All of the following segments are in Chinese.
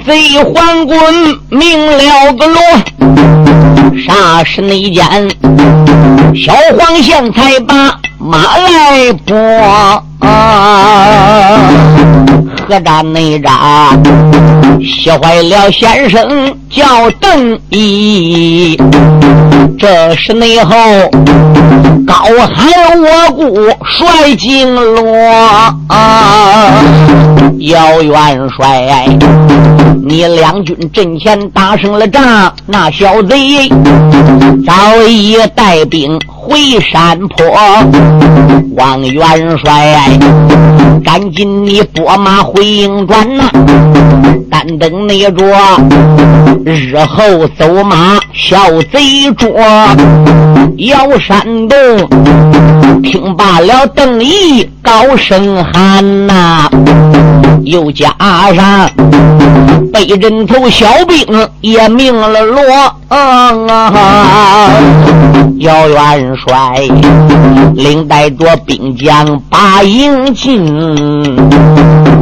贼黄滚明了个罗，啥时内间小黄线才把马来拨？何战内战，吓坏了先生叫邓毅。这是内后高喊我故帅金罗，姚元帅，你两军阵前打胜了仗，那小贼早已带兵回山坡。王元帅，赶紧你拨马回营转呐！但等你着日后走马小贼捉，摇山洞听罢了邓毅高声喊呐，又加上被人头小兵也命了罗。姚元帅领带着兵将把营进，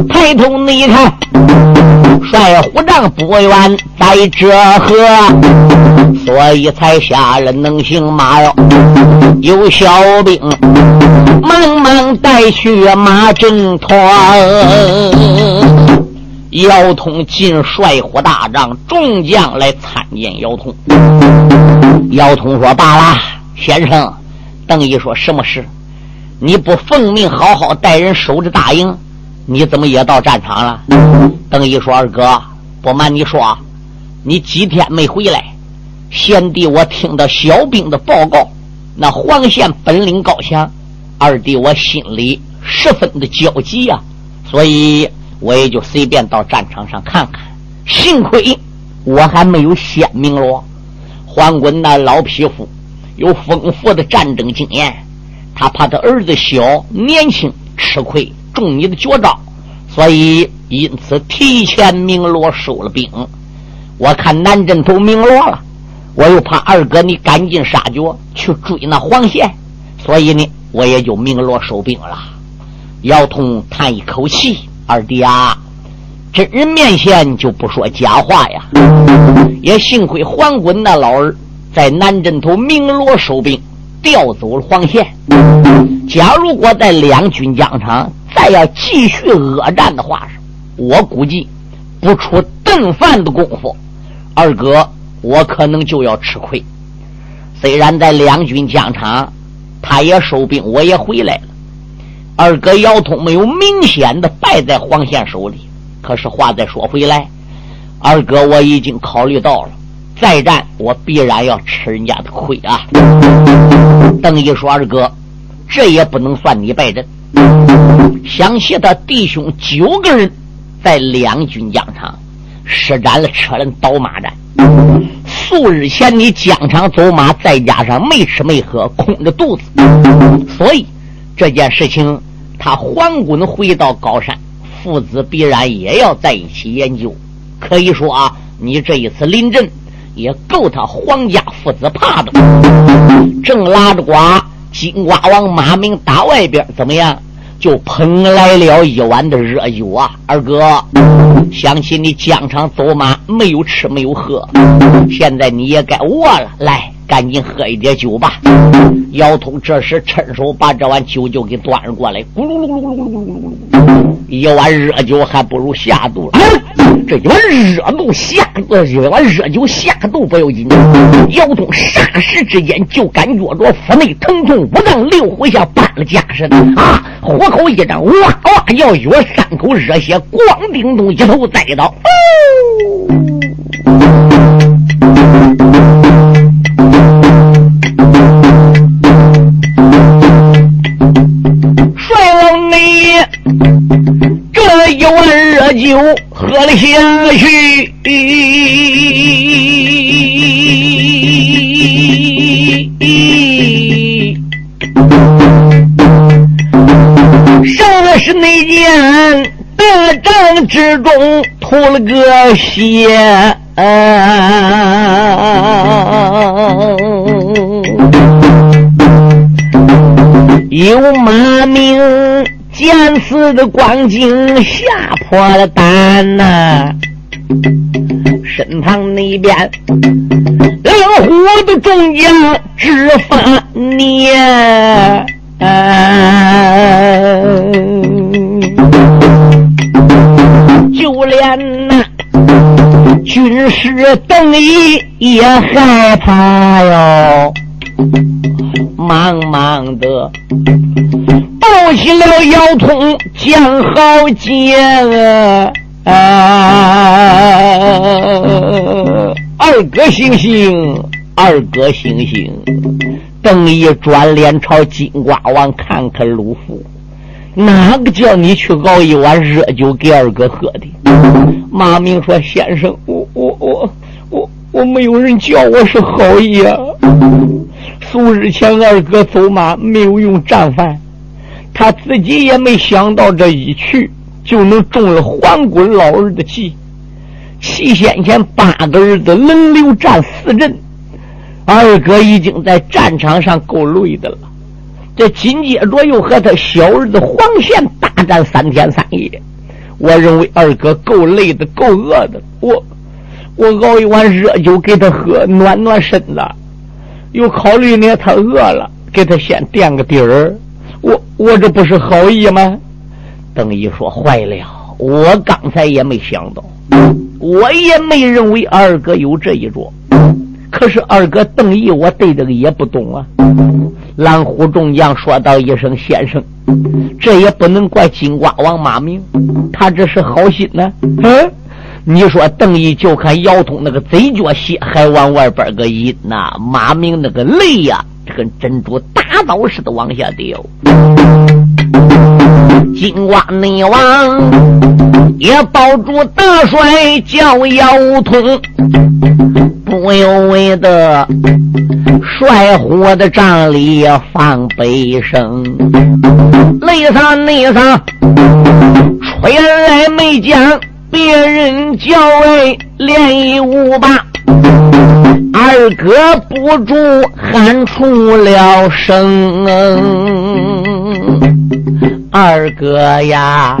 抬头你看，帅虎帐不远在这河，所以才下了能行马哟。有小兵忙忙带去马阵团。姚通进帅虎大帐，众将来参见姚通。姚通说：“罢了，先生。”邓毅说：“什么事？你不奉命好好带人守着大营，你怎么也到战场了？”邓毅说：“二哥，不瞒你说，你几天没回来，贤弟我听到小兵的报告，那黄县本领高强，二弟我心里十分的焦急呀，所以。”我也就随便到战场上看看，幸亏我还没有先明罗。黄滚那老匹夫有丰富的战争经验，他怕他儿子小年轻吃亏中你的绝招，所以因此提前明罗收了兵。我看南镇头明罗了，我又怕二哥你赶尽杀绝去追那黄线，所以呢，我也就明罗收兵了。姚通叹一口气。二弟啊，真人面前就不说假话呀！也幸亏黄滚那老儿在南镇头鸣锣收兵，调走了黄贤。假如果在两军疆场再要继续恶战的话，我估计不出顿饭的功夫，二哥我可能就要吃亏。虽然在两军疆场，他也收兵，我也回来了。二哥姚通没有明显的败在黄宪手里，可是话再说回来，二哥我已经考虑到了，再战我必然要吃人家的亏啊。邓毅说：“二哥，这也不能算你败阵。想起他弟兄九个人在两军疆场施展了车轮倒马战，数日前你疆场走马，再加上没吃没喝，空着肚子，所以这件事情。”他黄滚回到高山，父子必然也要在一起研究。可以说啊，你这一次临阵也够他黄家父子怕的。正拉着瓜，金瓜王马明打外边怎么样？就捧来了一碗的热酒啊！二哥，想起你疆场走马没有吃没有喝，现在你也该饿了，来。赶紧喝一点酒吧。姚通这时趁手把这碗酒就给端了过来，咕噜噜噜噜噜噜噜噜，一碗热酒还不如下肚了。这一碗热肚下肚，一碗热酒下肚不要紧。姚通霎时之间就感觉着腹内疼痛，五脏六腑像搬了家似的啊！虎口一张，哇哇要约三口热血，咣叮咚一头栽倒。一碗热酒喝了下去，上的是那件得仗之中吐了个血，有马名。见此的光景，吓破了胆呐！身旁那边老虎的中将直发念。就连那军师邓毅也害怕哟，忙忙的抱起了腰痛将好杰啊！二哥醒醒，二哥醒醒！邓毅转脸朝金瓜王看看鲁父，哪个叫你去熬一碗热酒给二哥喝的？马明说：“先生，我我我我我没有人叫我是好意啊。数日前二哥走马没有用战饭，他自己也没想到这一去就能中了黄滚老儿的计。七先前八个儿子轮流战四阵。”二哥已经在战场上够累的了，这紧接着又和他小儿子黄贤大战三天三夜，我认为二哥够累的，够饿的。我我熬一碗热酒给他喝，暖暖身子。又考虑呢，他饿了，给他先垫个底儿。我我这不是好意吗？邓毅说：“坏了，我刚才也没想到，我也没认为二哥有这一桌。”可是二哥邓毅，我对这个也不懂啊。蓝虎众将说道一声：“先生，这也不能怪金瓜王马明，他这是好心呢。”嗯，你说邓毅就看姚通那个嘴角血还往外边个引呐，马明那个泪呀，这跟珍珠大刀似的往下掉。金瓜内王也抱住大帅叫姚通。不由为的帅火的帐里放悲声，泪洒泪洒，吹来没将别人叫哎，连一五八，二哥不住喊出了声。二哥呀，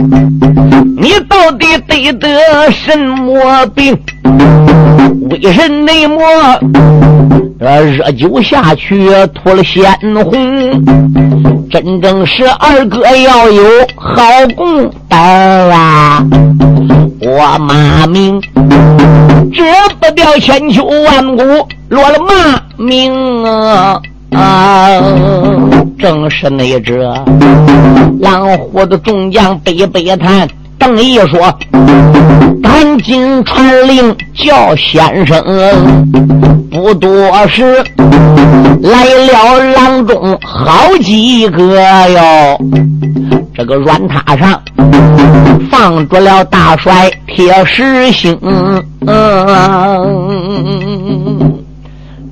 你到底得得什么病？为什么呃热酒下去吐了鲜红？真正是二哥要有好功德啊！我马明折不掉千秋万古，落了骂名啊！啊，正是那只狼虎的众将悲悲叹。邓毅说：“赶紧传令叫先生。”不多时，来了郎中好几个哟。这个软榻上放着了大帅铁石星。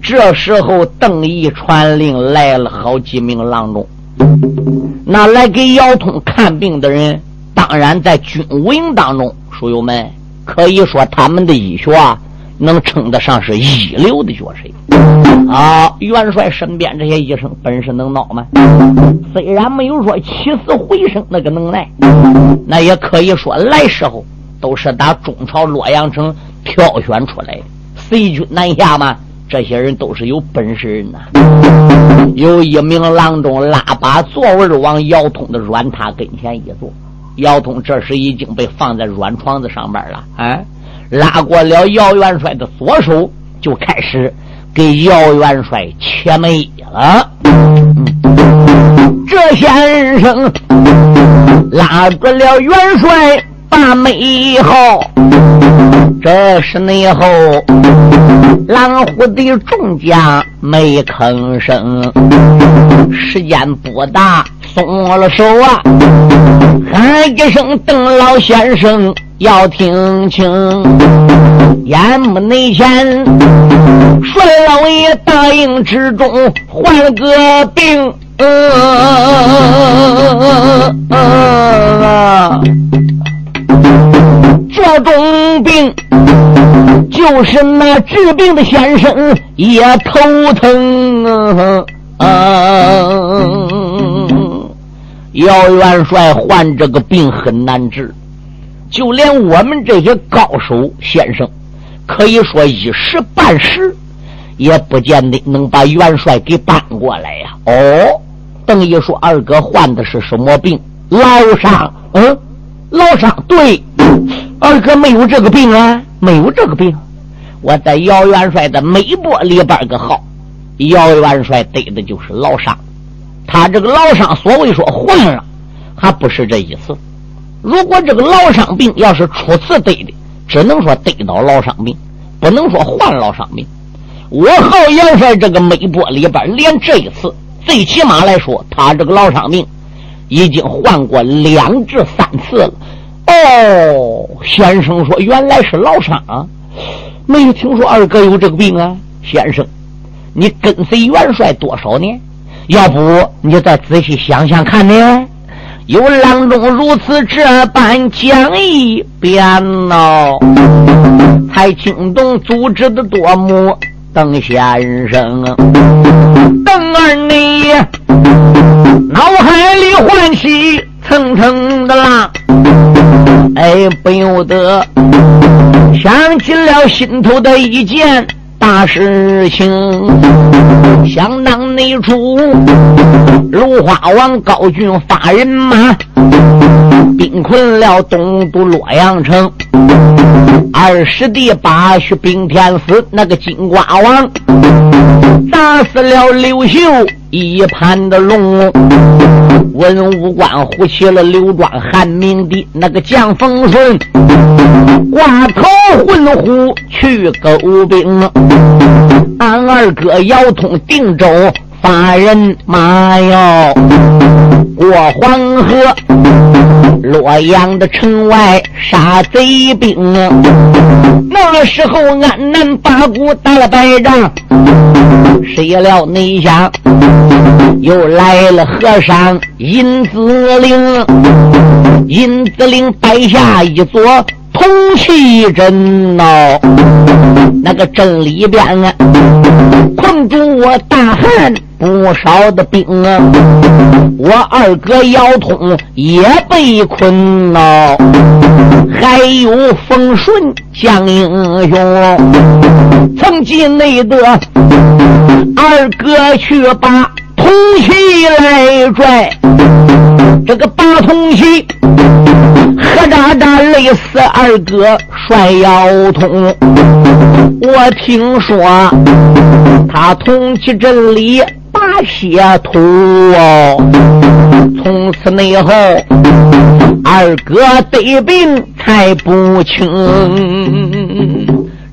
这时候，邓毅传令来了好几名郎中，那来给姚通看病的人。当然，在军武营当中，书友们可以说他们的医学啊能称得上是一流的角色啊！元帅身边这些医生本事能孬吗？虽然没有说起死回生那个能耐，那也可以说来时候都是打中朝洛阳城挑选出来的。随军南下嘛，这些人都是有本事人呐。有一名郎中拉把座位往姚通的软榻跟前一坐。姚通这时已经被放在软床子上面了，啊，拉过了姚元帅的左手，就开始给姚元帅切眉了。这先生拉住了元帅把眉号，这是内后狼虎的众将没吭声，时间不大。松了手啊！喊一声：“邓老先生，要听清！眼目内前，帅老爷答应之中患了个病，这种病就是那治病的先生也头疼啊！姚元帅患这个病很难治，就连我们这些高手先生，可以说一时半时也不见得能把元帅给搬过来呀。哦，邓毅说：“二哥患的是什么病？老伤？嗯，老伤。对，二哥没有这个病啊，没有这个病。我在姚元帅的美国里边个号，姚元帅得的就是老伤。他这个老伤，所谓说换了，还不是这意思。”如果这个老伤病要是初次得的，只能说得到老伤病，不能说患老伤病。我好杨帅这个美波里边，连这一次，最起码来说，他这个老伤病已经患过两至三次了。哦，先生说原来是老伤，啊，没有听说二哥有这个病啊。先生，你跟随元帅多少年？要不你就再仔细想想看呢？有郎中如此这般讲一遍哦，才惊动组织的多么邓先生，邓二你脑海里唤起层层的浪，哎，不由得想起了心头的一件。大事情，想当内出，芦花王高俊发人马，兵困了东都洛阳城。二师弟八去兵天司，那个金瓜王打死了刘秀一盘的龙。文武官呼起了刘庄汉明帝，那个将风顺挂头混虎去勾兵，俺二哥姚通定州发人马哟，过黄河洛阳的城外杀贼兵，那时候安南八股打了败仗，谁料内想。又来了和尚尹子岭，尹子岭摆下一座铜器阵哦，那个阵里边啊，困住我大汉不少的兵啊，我二哥姚通也被困了，还有风顺江英雄，曾记内得二哥去把。铜旗来拽，这个八铜旗，何渣渣累死二哥帅腰痛。我听说他铜旗阵里血吐哦，从此内后二哥得病才不轻。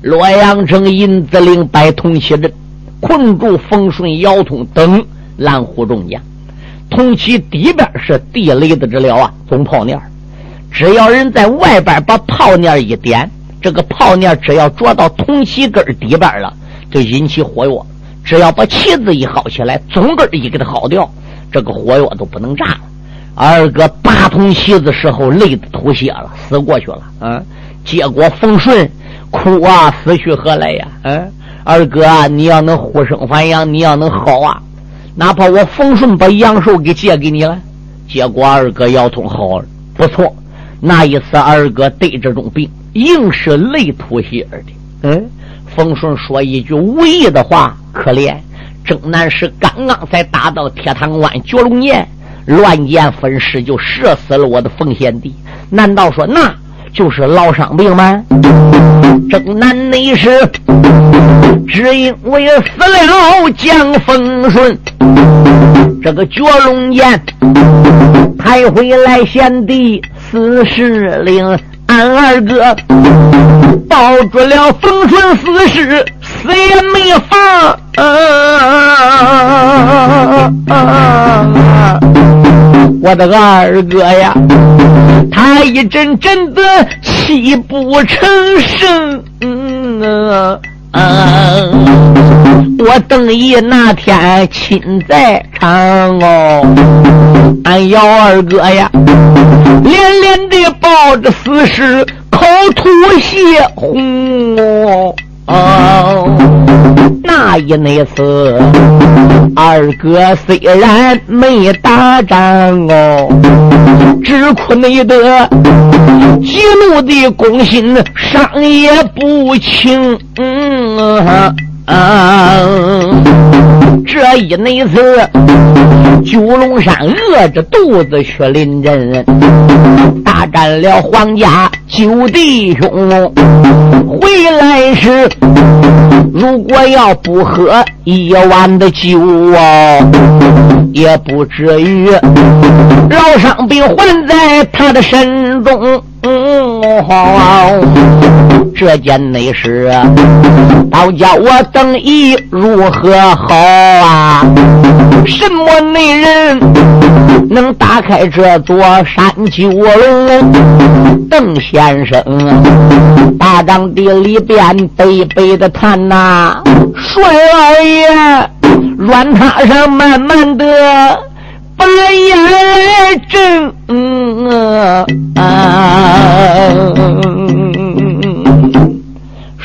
洛阳城银子岭摆铜旗阵，困住风顺腰通等。蓝虎众将，铜旗底边是地雷的治疗啊，总炮链只要人在外边把炮链一点，这个炮链只要着到铜旗根底边了，就引起火药。只要把旗子一薅起来，总根一给它薅掉，这个火药都不能炸了。二哥拔通旗子时候累得吐血了，死过去了。嗯，结果冯顺哭啊，死去何来呀？嗯，二哥啊，你要能呼生还阳，你要能好啊。哪怕我冯顺把阳寿给借给你了，结果二哥腰痛好了，不错。那一次二哥得这种病，硬是累吐血的。嗯，冯顺说一句无意的话，可怜征南是刚刚才打到铁塘关绝龙岩，乱箭分尸就射死了我的冯贤弟。难道说那就是老伤病吗？征南那时。只因为死了江丰顺，这个绝龙岩抬回来贤弟四十令，俺二哥抱住了丰顺四世，死也没放。我的二哥呀，他一阵阵的泣不成声。嗯啊啊我邓毅那天亲在场哦，俺姚二哥呀，连连的抱着死尸，口吐血红哦。那一那次，二哥虽然没打仗哦，只苦你的激怒的攻心，伤也不轻。嗯啊，这一那次，九龙山饿着肚子去临阵，大战了皇家九弟兄，回来时如果要不喝一碗的酒啊，也不至于老伤病还在他的身中。这件内事，倒叫我等意如何好啊？什么内人能打开这座山九龙？邓先生，大帐地里边悲悲的叹呐，帅老爷，软榻上慢慢的。把眼睁，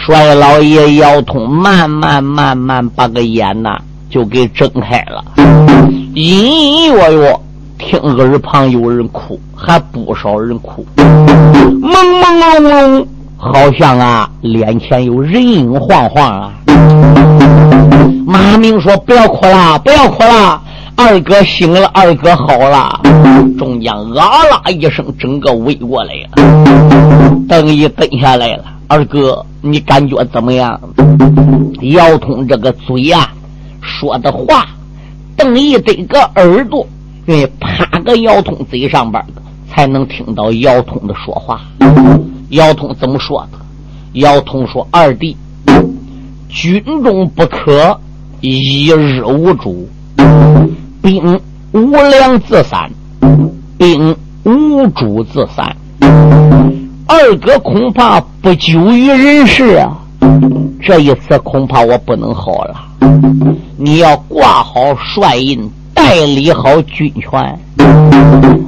帅老爷腰痛，慢慢慢慢把个眼呐就给睁开了，隐隐约约听耳旁有人哭，还不少人哭，朦朦胧胧，好像啊脸前有人影晃晃啊。马明说：“不要哭了，不要哭了。”二哥醒了，二哥好了。众将啊啦一声，整个围过来了。邓毅蹲下来了。二哥，你感觉怎么样？姚通这个嘴啊，说的话，邓毅这个耳朵，哎，趴个姚通嘴上边才能听到姚通的说话。姚通怎么说的？姚通说：“二弟，军中不可一日无主。”兵无粮自散，兵无主自散。二哥恐怕不久于人世啊！这一次恐怕我不能好了。你要挂好帅印，代理好军权。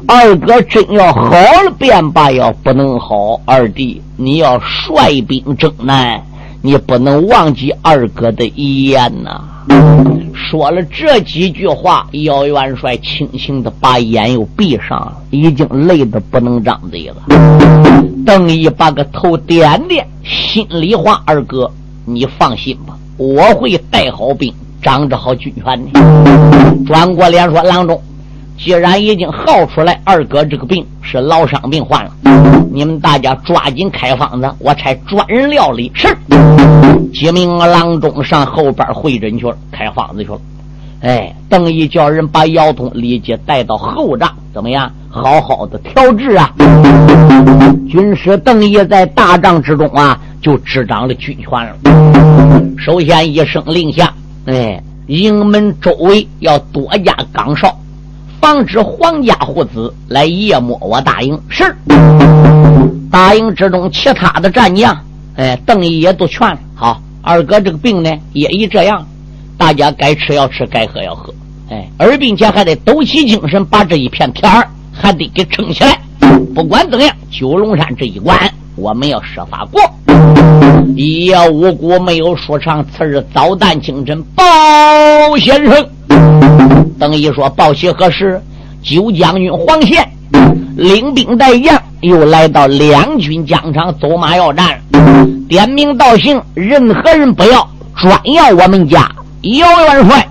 二哥真要好了便罢，要不能好，二弟你要率兵征南，你不能忘记二哥的遗言呐。说了这几句话，姚元帅轻轻的把眼又闭上了，已经累得不能张嘴了。邓毅把个头点点，心里话：“二哥，你放心吧，我会带好兵，掌着好军权的。”转过脸说：“郎中，既然已经号出来，二哥这个病是老伤病患了，你们大家抓紧开方子，我差专人料理。”是。几名郎中上后边会诊去了，开方子去了。哎，邓毅叫人把姚通立即带到后帐，怎么样？好好的调治啊！军师邓毅在大帐之中啊，就执掌了军权了。首先一声令下，哎，营门周围要多加岗哨，防止皇家护子来夜摸我大营。是。大营之中其他的战将，哎，邓毅也都劝了。好，二哥这个病呢，也已这样，大家该吃要吃，该喝要喝，哎，而并且还得抖起精神，把这一片天儿还得给撑起来。不管怎样，九龙山这一关，我们要设法过。一夜无辜没有说唱，次日早旦清晨，报先生。邓毅说：“报喜何事？九将军黄宪领兵带将。”又来到两军疆场，走马要战，点名道姓，任何人不要，专要我们家姚元帅。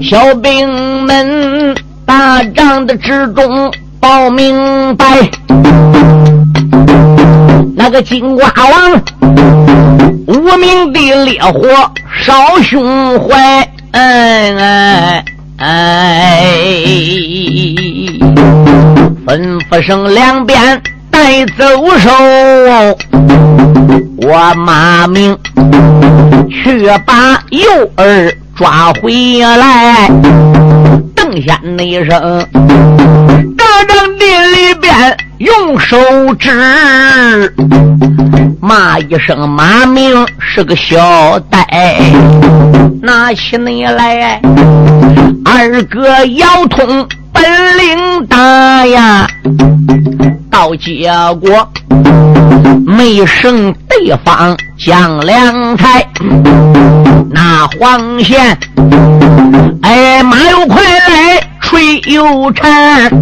小兵们打仗的之中报明白，那个金瓜王无名的烈火烧胸怀，哎哎。哎，吩咐声两边带走手，我马明去把幼儿抓回来。先的一声，大帐地里边用手指骂一声，马明是个小呆，拿起你来。二哥腰痛本领大呀，到结果没胜对方将良才。那黄线，哎，马有快来吹又缠，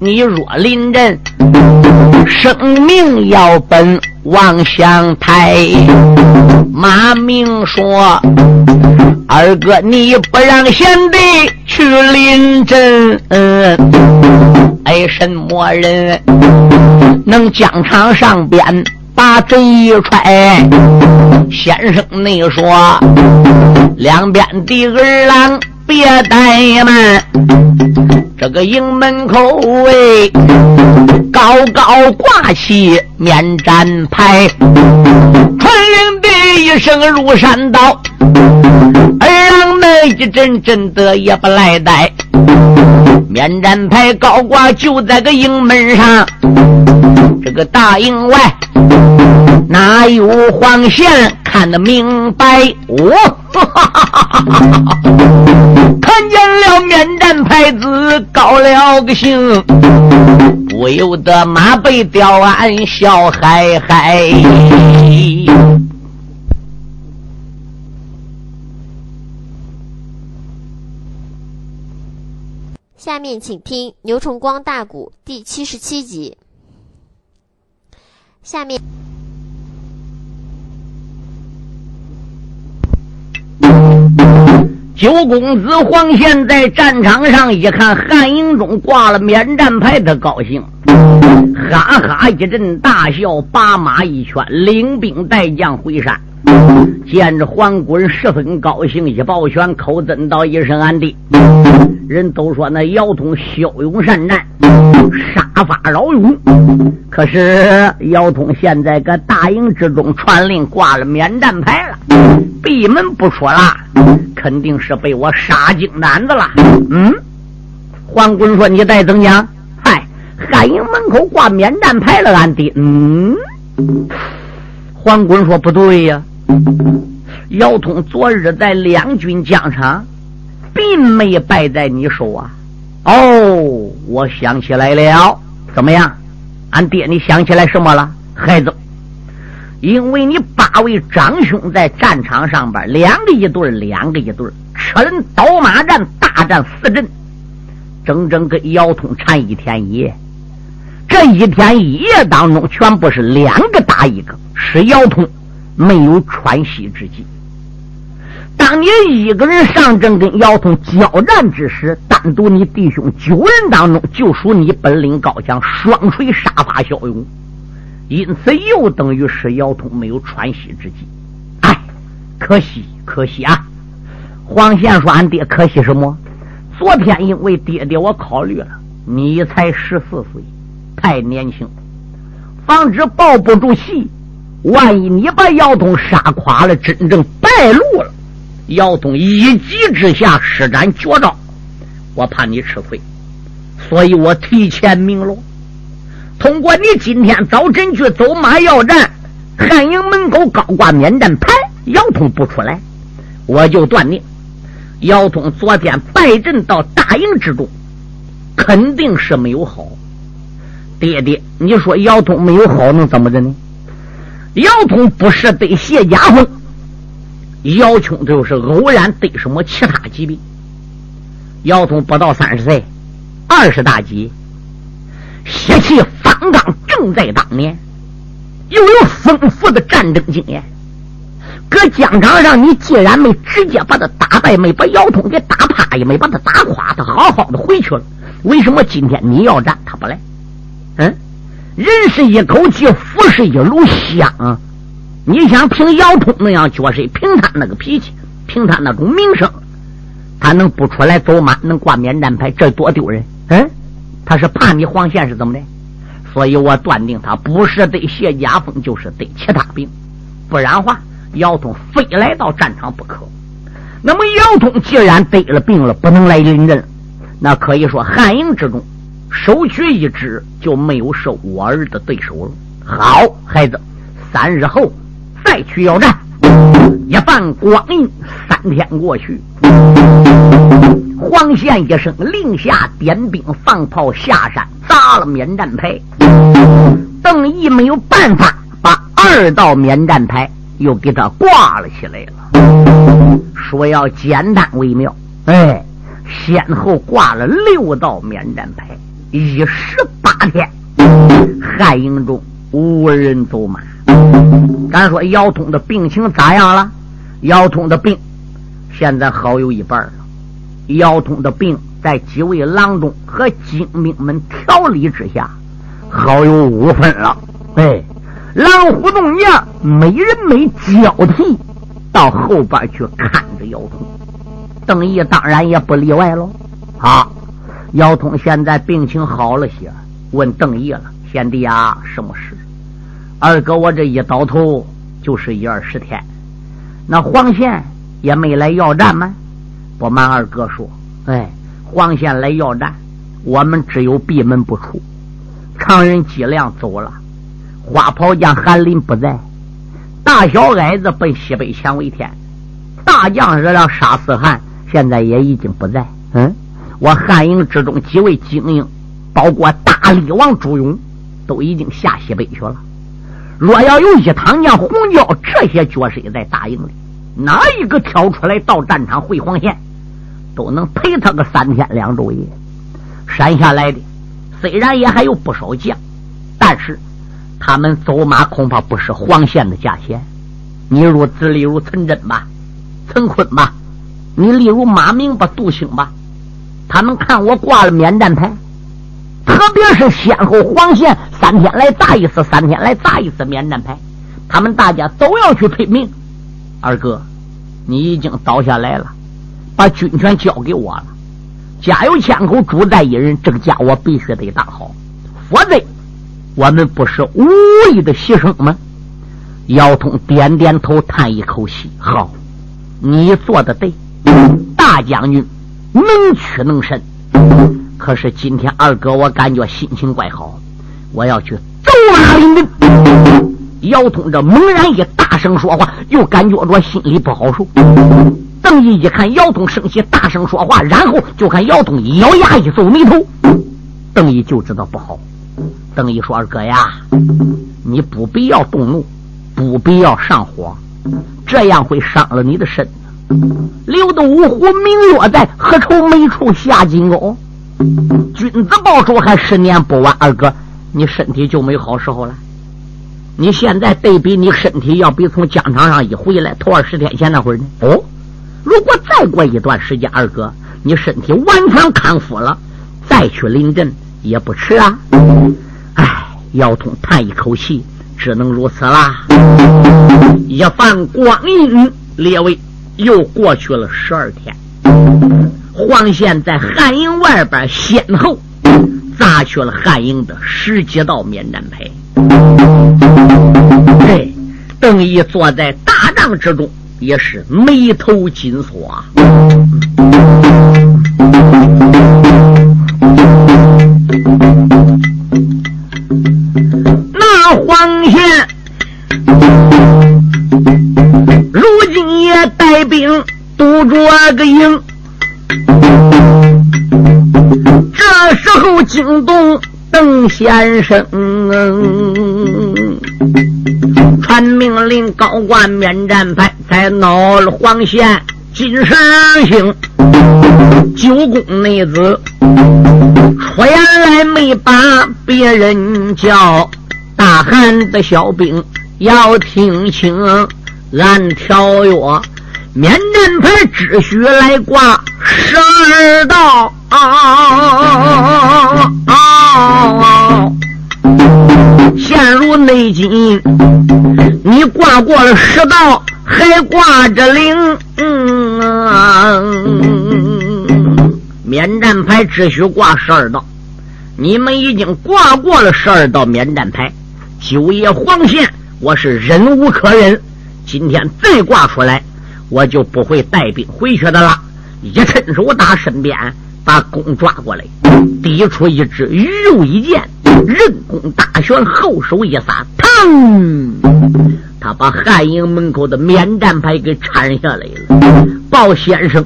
你若临阵，生命要奔望乡台。马明说。二哥，你不让贤弟去临阵，哎，什么人能疆场上边把贼踹？先生，你说两边的儿郎别怠慢，这个营门口哎，高高挂起免战牌，传令的一声如山倒。二郎那一阵阵的也不来呆，免战牌高挂就在个营门上，这个大营外哪有黄线看得明白？我看见了免战牌子高了个兴，不由得马背吊鞍笑嗨嗨。下面请听《牛崇光大鼓》第七十七集。下面，九公子黄宪在战场上一看汉营中挂了免战牌，他高兴，哈哈一阵大笑，把马一拳，领兵带将回山。见着黄滚十分高兴，一抱拳，口尊道一声：“安弟。”人都说那姚通骁勇善战，杀伐饶勇。可是姚通现在搁大营之中传令挂了免战牌了，闭门不出了，肯定是被我杀精胆子了。嗯，黄滚说：“你再怎讲？嗨，汉营门口挂免战牌了，俺弟。”嗯，黄滚说：“不对呀。”姚通昨日在两军疆场，并没败在你手啊！哦，我想起来了，怎么样？俺爹，你想起来什么了，孩子？因为你八位长兄在战场上边，两个一对两个一对车轮刀马战，大战四阵，整整跟姚通缠一天一夜。这一天一夜当中，全部是两个打一个，是姚通。没有喘息之际。当你一个人上阵跟姚通交战之时，单独你弟兄九人当中，就属你本领高强，双锤杀伐骁勇，因此又等于是姚通没有喘息之际。哎，可惜，可惜啊！黄贤说：“俺爹可惜什么？昨天因为爹爹我考虑了，你才十四岁，太年轻，防止抱不住戏。”万一你把姚通杀垮了，真正败露了，姚通一急之下施展绝招，我怕你吃亏，所以我提前明了。通过你今天早晨去走马要战，汉营门口高挂免战牌，姚通不出来，我就断定姚通昨天败阵到大营之中，肯定是没有好。爹爹，你说姚通没有好，能怎么的呢？姚通不是得谢家风，姚琼就是偶然得什么其他疾病。姚通不到三十岁，二十大几，血气方刚，正在当年，又有丰富的战争经验。搁疆场上，你既然没直接把他打败，没把姚通给打趴，也没把他打垮，他好好的回去了。为什么今天你要战，他不来？嗯？人是一口气，福是一炉香。你想凭姚通那样角色，凭他那个脾气，凭他那种名声，他能不出来走马，能挂免战牌，这多丢人！嗯，他是怕你黄宪是怎么的？所以我断定他不是得谢家风，就是得其他病。不然话，姚通非来到战场不可。那么姚通既然得了病了，不能来临阵，那可以说汉营之中。首屈一支就没有是我儿的对手了。好，孩子，三日后再去要战。一番光阴，三天过去，黄宪一声令下，点兵放炮下山，砸了免战牌。邓毅没有办法，把二道免战牌又给他挂了起来了。说要简单为妙，哎，先后挂了六道免战牌，一十八天，汉营中无人走马。咱说姚通的病情咋样了？姚通的病现在好有一半了。姚通的病在几位郎中和精兵们调理之下，好有五分了。哎，狼虎洞娘每人没交替到后边去看着姚通，邓毅当然也不例外喽。好，姚通现在病情好了些，问邓毅了：“贤弟啊，什么事？”二哥，我这一倒头就是一二十天。那黄宪也没来要战吗？不瞒二哥说，哎，黄宪来要战，我们只有闭门不出。常人姬亮走了，花袍将韩林不在，大小矮子奔西北前为天，大将惹了沙思汗，现在也已经不在。嗯，我汉营之中几位精英，包括大力王朱勇，都已经下西北去了。若要有一堂将、红椒这些角色在大营里，哪一个挑出来到战场会黄县，都能陪他个三天两昼夜。山下来的虽然也还有不少将，但是他们走马恐怕不是黄县的价钱。你如子例如陈真吧，陈坤吧，你例如马明吧、杜兴吧，他们看我挂了免战牌。特别是先后黄县三天来砸一次，三天来砸一次免战牌，他们大家都要去拼命。二哥，你已经倒下来了，把军权交给我了。家有千口，主在一人，这个家我必须得当好，否则我们不是无谓的牺牲吗？姚通点点头，叹一口气：“好，你做的对，大将军能屈能伸。”可是今天二哥，我感觉心情怪好，我要去揍马领兵。姚通这猛然一大声说话，又感觉着心里不好受。邓毅一看姚通生气，大声说话，然后就看姚通一咬牙一皱眉头，邓毅就知道不好。邓毅说：“二哥呀，你不必要动怒，不必要上火，这样会伤了你的身子。留得五虎名落在，何愁没处下金钩？”君子报仇，还十年不晚。二哥，你身体就没好时候了。你现在对比你身体，要比从疆场上一回来头二十天前那会儿呢？哦，如果再过一段时间，二哥，你身体完全康复了，再去临阵也不迟啊。唉，姚通叹一口气，只能如此啦。一番光阴，列位又过去了十二天。黄宪在汉营外边先后砸去了汉营的十几道免战牌。对，邓毅坐在大帐之中，也是眉头紧锁。那黄宪如今也带兵督着个营。时候惊动邓先生，传命令高挂免战牌，才恼了黄县金石星。九宫内子出来没把别人叫，大汉的小兵要听清，按条约。免战牌只需来挂十二道，啊啊陷入内金，你挂过了十道，还挂着零。免战牌只需挂十二道，你们已经挂过了十二道免战牌，九爷黄县，我是忍无可忍，今天再挂出来。我就不会带兵回去的了。一伸手打身边，把弓抓过来，抵出一支鱼肉一箭，人弓大旋，后手一撒，砰！他把汉营门口的免战牌给铲下来了。鲍先生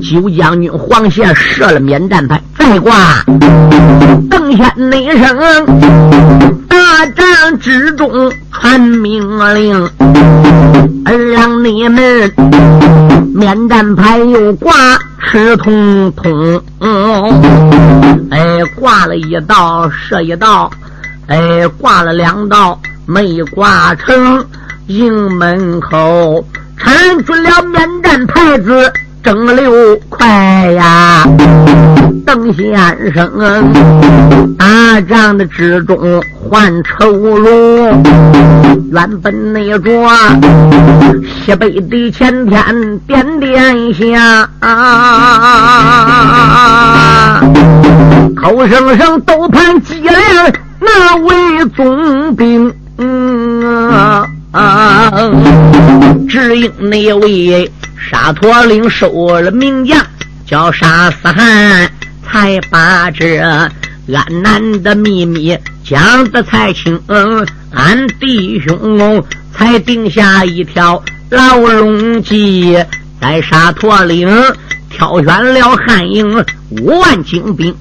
九将军黄歇射了免战牌，再挂邓先内声，大战之中传命令，而让你们免战牌又挂赤通通，哎，挂了一道射一道，哎，挂了两道没挂成，营门口铲出了免战牌子。蒸馏快呀，邓先生，打仗的之中换愁容，原本那桌西北的前天点点下，口声声都盼接连那位总兵，嗯只因那位。沙陀岭收了名将，叫沙斯汗，才把这安南的秘密讲得才清。俺弟兄才定下一条牢笼计，在沙陀岭挑选了汉营五万精兵，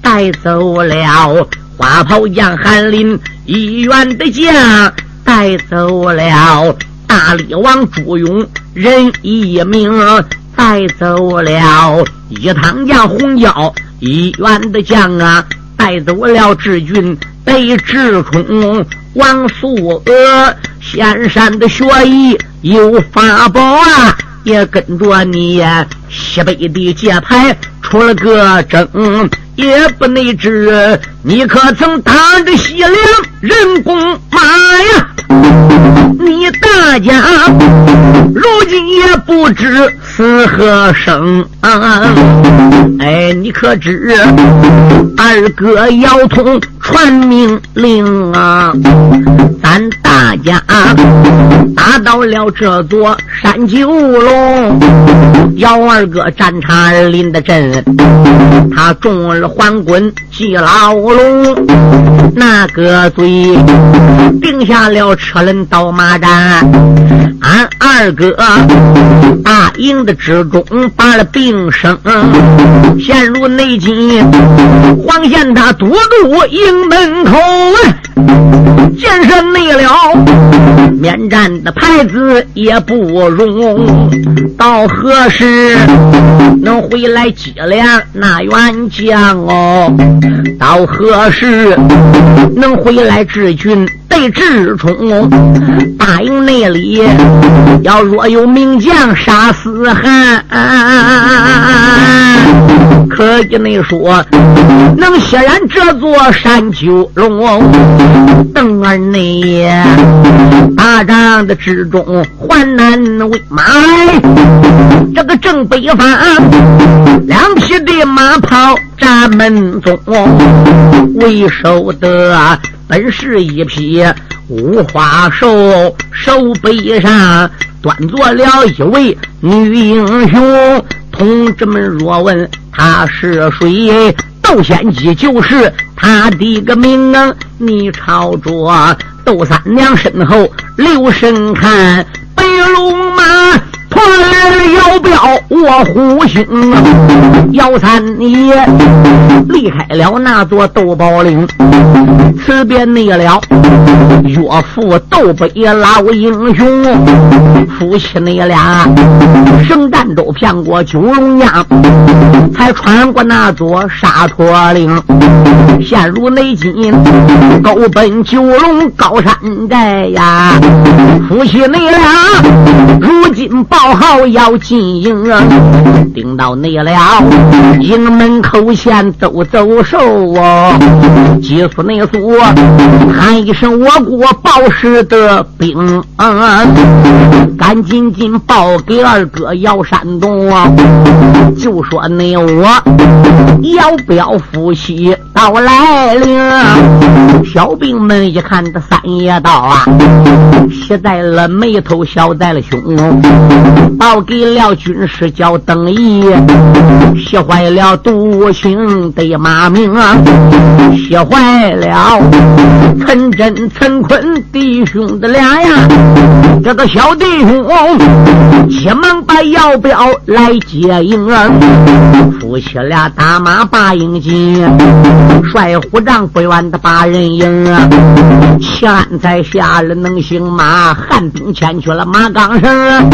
带走了花袍将韩林一员的将，带走了。大力王朱勇人一名，带走了一趟将洪教一员的将啊，带走了志军北直冲王素娥仙山的学艺有法宝啊，也跟着你西北的界牌出了个征，也不内知你可曾打着西凉人工马呀？你大家如今也不知死何生，哎，你可知二哥要通传命令啊？咱大家到了这座山九龙，姚二哥战场临的阵，他中了环棍系牢笼，那个嘴定下了。车轮刀马战，俺二哥大营的之中把了病生，陷入内急。黄县他堵住营门口，建设内了，免战的牌子也不容。到何时能回来接粮那员将哦？到何时能回来治军？被直冲，大内里要若有名将杀死汉，可以你说能血染这座山九龙。邓儿内打仗的之中患难为马，这个正北方两匹的马跑站门中，为首的。本是一匹五花兽，手背上端坐了一位女英雄。同志们若问她是谁，窦仙姬就是她的个名。你朝着窦三娘身后留神看，白龙马。破了腰镖，我虎心。姚三爷离开了那座斗宝岭，辞别你了，岳父斗北老英雄，夫妻你俩圣战都骗过九龙江，才穿过那座沙陀岭，陷入内金，勾奔九龙高山寨呀。夫妻你俩如今报。报号要进营，顶到你了。营门口前走走手哦，急死内苏，喊一声我国报时的兵，赶紧紧报给二哥姚山东啊，就说你我姚彪夫妻到来了。小兵们一看这三爷到啊，喜在了眉头，笑在了胸。报给了军师叫邓毅，气坏了独行的马明啊，气坏了陈真、陈坤弟兄的俩呀。这个小弟兄急忙把姚彪来接应啊！夫妻俩打马把营进，帅虎帐不远的把人迎啊！现在下了能行马，汉兵前去了马岗上，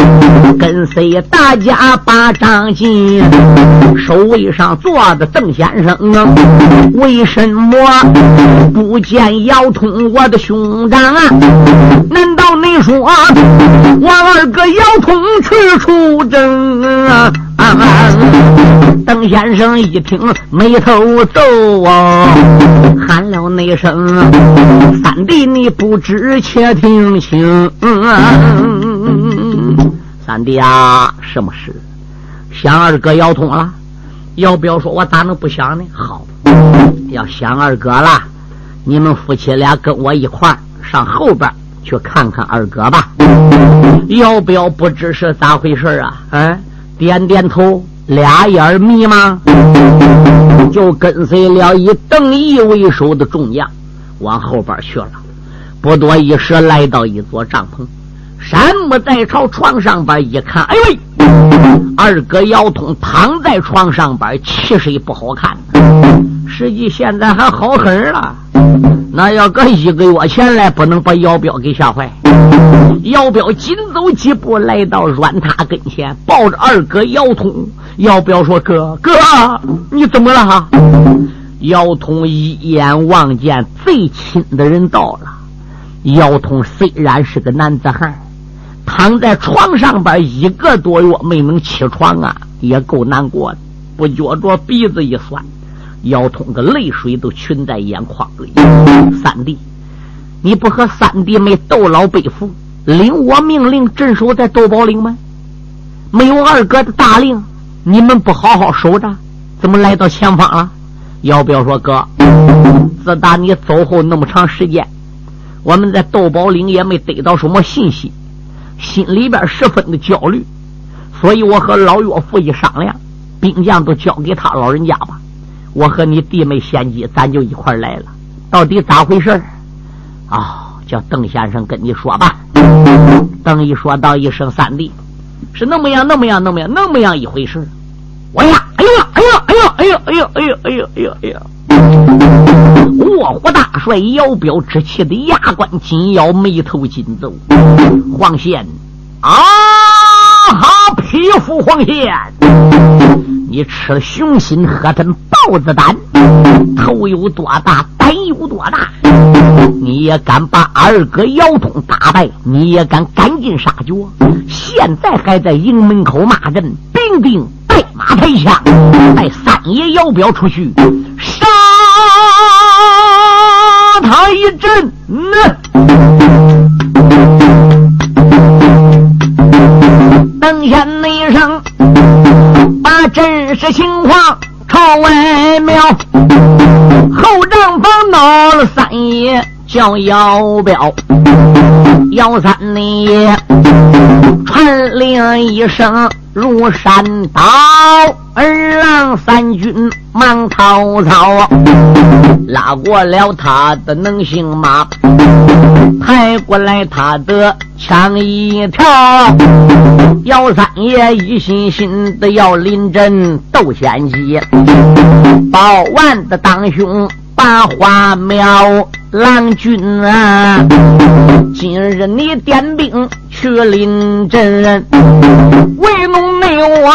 跟随大家把仗进，守卫上坐的邓先生啊！为什么不见姚通我的兄长啊？难道你说我二哥姚通去出征啊？邓先生一听，眉头皱啊，喊了那声：“三弟，你不知，且听清。”三弟啊，什么事？想二哥姚通了？姚彪说：“我咋能不想呢？”好，要想二哥了，你们夫妻俩跟我一块儿上后边去看看二哥吧。姚彪不知是咋回事啊？嗯。点点头，俩眼迷茫，就跟随了以邓毅为首的众将往后边去了。不多一时，来到一座帐篷，山木在朝床上边一看，哎喂，二哥姚通躺在床上边，气色不好看。实际现在还好很了。那要搁一个月前来，不能把姚彪给吓坏。姚彪紧走几步来到软榻跟前，抱着二哥姚通。姚彪说：“哥哥，你怎么了？”姚通一眼望见最亲的人到了。姚通虽然是个男子汉，躺在床上边一个多月没能起床啊，也够难过的。不觉着鼻子一酸。腰痛的泪水都群在眼眶里。三弟，你不和三弟妹斗老背负，领我命令镇守在窦宝岭吗？没有二哥的大令，你们不好好守着，怎么来到前方了？姚彪说：“哥，自打你走后那么长时间，我们在窦宝岭也没得到什么信息，心里边十分的焦虑，所以我和老岳父一商量，兵将都交给他老人家吧。”我和你弟妹先机，咱就一块来了。到底咋回事啊，叫邓先生跟你说吧。邓一说到一声：“三弟，是那么样，那么样，那么样，那么样一回事。”我呀，哎呀，哎呀，哎呀，哎呀，哎呀，哎呀，哎呀，哎呀，哎呀！卧虎大帅姚彪之气的牙关紧咬，眉头紧皱。黄仙啊哈，匹夫黄仙！你吃了熊心，喝成豹子胆，头有多大，胆有多大？你也敢把二哥姚通打败？你也敢赶尽杀绝？现在还在营门口骂人，兵兵带马抬枪，带三爷姚彪出去杀他一阵！等下那一声。把真实情况朝外瞄，后帐房闹了三爷叫姚彪，姚三爷传令一声如山倒，二郎三军忙逃操，拉过了他的能行马，抬过来他的。枪一条，姚三爷一心心的要临阵斗仙机，报完的当兄把花苗郎君啊，今日你点兵去临阵，为奴没有我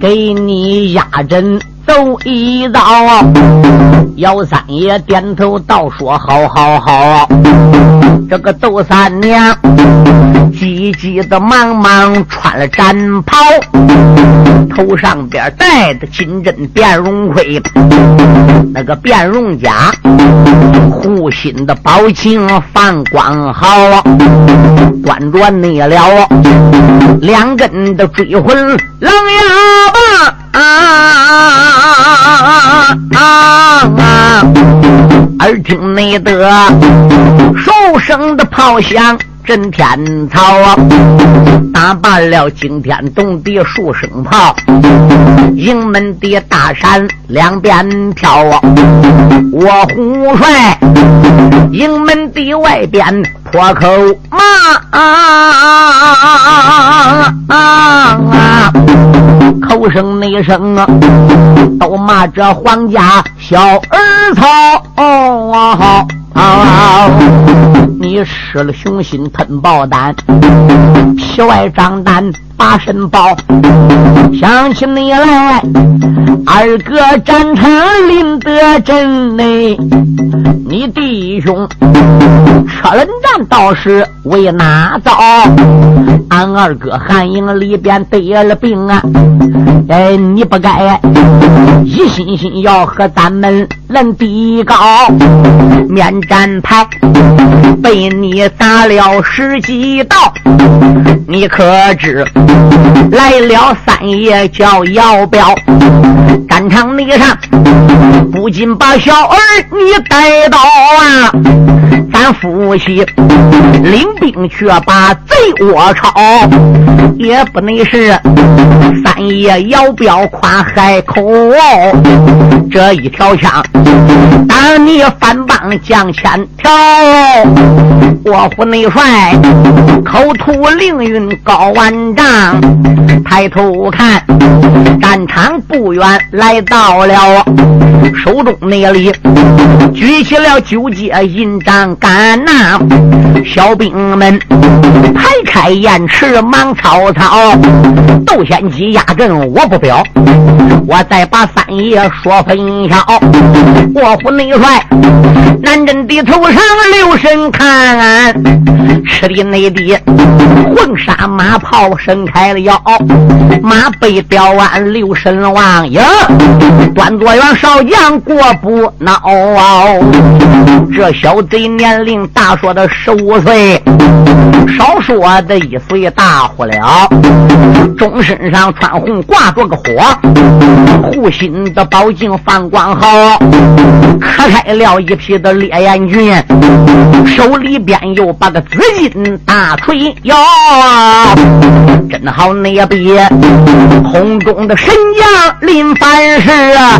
给你压阵。走一遭，姚三爷点头道：“说好，好，好。”这个窦三娘急急的忙忙穿了战袍，头上边戴的金针变容盔，那个变容甲护心的宝镜放光好，端着内了两根的追魂狼牙棒。啊啊啊！耳听内得数声的炮响震天草啊，打罢了惊天动地数声炮，营门的大山两边跳啊，我虎帅营门的外边破口骂啊啊啊！口声内声啊，都骂这皇家小儿曹。啊！你失了雄心吞豹胆，皮外张胆把身抱。想起你来，二哥战场临得阵内，你弟兄车轮战倒是为哪遭？俺二哥寒营里边得了病啊！哎，你不该一心心要和咱们论比高面。战牌被你打了十几道，你可知来了三爷叫姚彪，战场那上不禁把小儿你带到啊，咱夫妻领兵去把贼窝抄，也不能是三爷摇镖夸海口，这一条枪当你反帮将。千条，我虎内帅口吐凌云高万丈，抬头看战场不远来到了，手中那里举起了九节银章杆那，小兵们排开雁翅忙曹操，窦仙姬压阵我不表，我再把三爷说分晓，我虎内帅南镇。地头上留神看，吃的内地混纱马袍伸开了腰，马背吊鞍留神望呀，端坐员少将过不孬。这小贼年龄大说的十五岁，少说的一岁大乎了，中身上穿红挂着个火，护心的宝镜放光好，磕开了一匹的烈焰。军手里边又把个紫金大锤摇，真好那比空中的神将临凡世啊！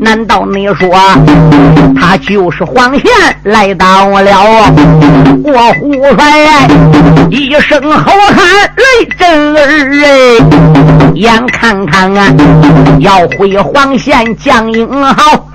难道你说他就是黄贤来到了？我胡帅一声吼喊雷震儿哎，眼看看啊，要回黄贤将英豪。